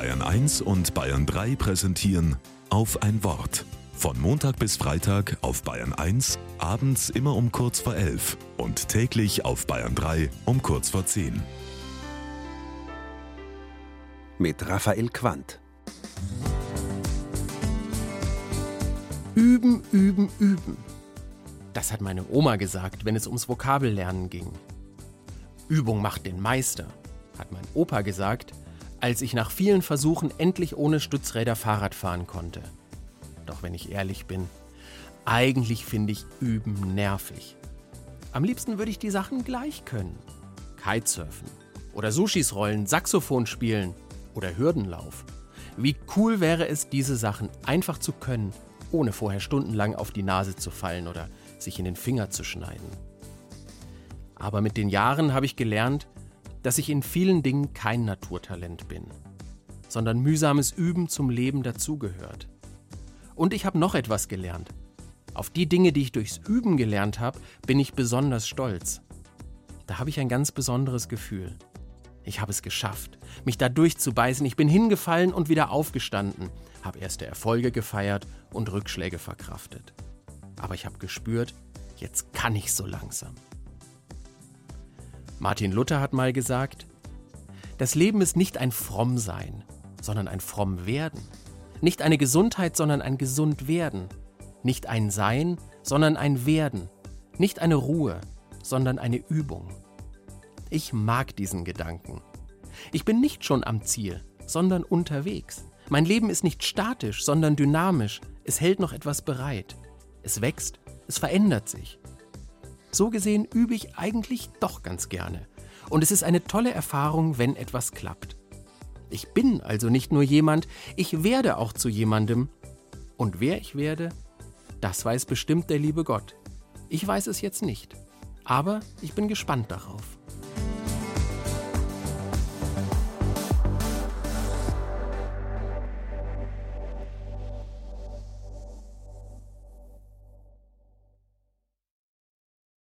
Bayern 1 und Bayern 3 präsentieren auf ein Wort. Von Montag bis Freitag auf Bayern 1, abends immer um kurz vor 11 und täglich auf Bayern 3 um kurz vor 10. Mit Raphael Quandt. Üben, üben, üben. Das hat meine Oma gesagt, wenn es ums Vokabellernen ging. Übung macht den Meister, hat mein Opa gesagt, als ich nach vielen Versuchen endlich ohne Stützräder Fahrrad fahren konnte. Doch wenn ich ehrlich bin, eigentlich finde ich Üben nervig. Am liebsten würde ich die Sachen gleich können. Kitesurfen oder Sushis rollen, Saxophon spielen oder Hürdenlauf. Wie cool wäre es, diese Sachen einfach zu können, ohne vorher stundenlang auf die Nase zu fallen oder sich in den Finger zu schneiden. Aber mit den Jahren habe ich gelernt, dass ich in vielen Dingen kein Naturtalent bin, sondern mühsames Üben zum Leben dazugehört. Und ich habe noch etwas gelernt. Auf die Dinge, die ich durchs Üben gelernt habe, bin ich besonders stolz. Da habe ich ein ganz besonderes Gefühl. Ich habe es geschafft, mich da durchzubeißen. Ich bin hingefallen und wieder aufgestanden, habe erste Erfolge gefeiert und Rückschläge verkraftet. Aber ich habe gespürt, jetzt kann ich so langsam. Martin Luther hat mal gesagt, das Leben ist nicht ein Frommsein, sondern ein Frommwerden. Nicht eine Gesundheit, sondern ein Gesundwerden. Nicht ein Sein, sondern ein Werden. Nicht eine Ruhe, sondern eine Übung. Ich mag diesen Gedanken. Ich bin nicht schon am Ziel, sondern unterwegs. Mein Leben ist nicht statisch, sondern dynamisch. Es hält noch etwas bereit. Es wächst, es verändert sich. So gesehen übe ich eigentlich doch ganz gerne. Und es ist eine tolle Erfahrung, wenn etwas klappt. Ich bin also nicht nur jemand, ich werde auch zu jemandem. Und wer ich werde, das weiß bestimmt der liebe Gott. Ich weiß es jetzt nicht. Aber ich bin gespannt darauf.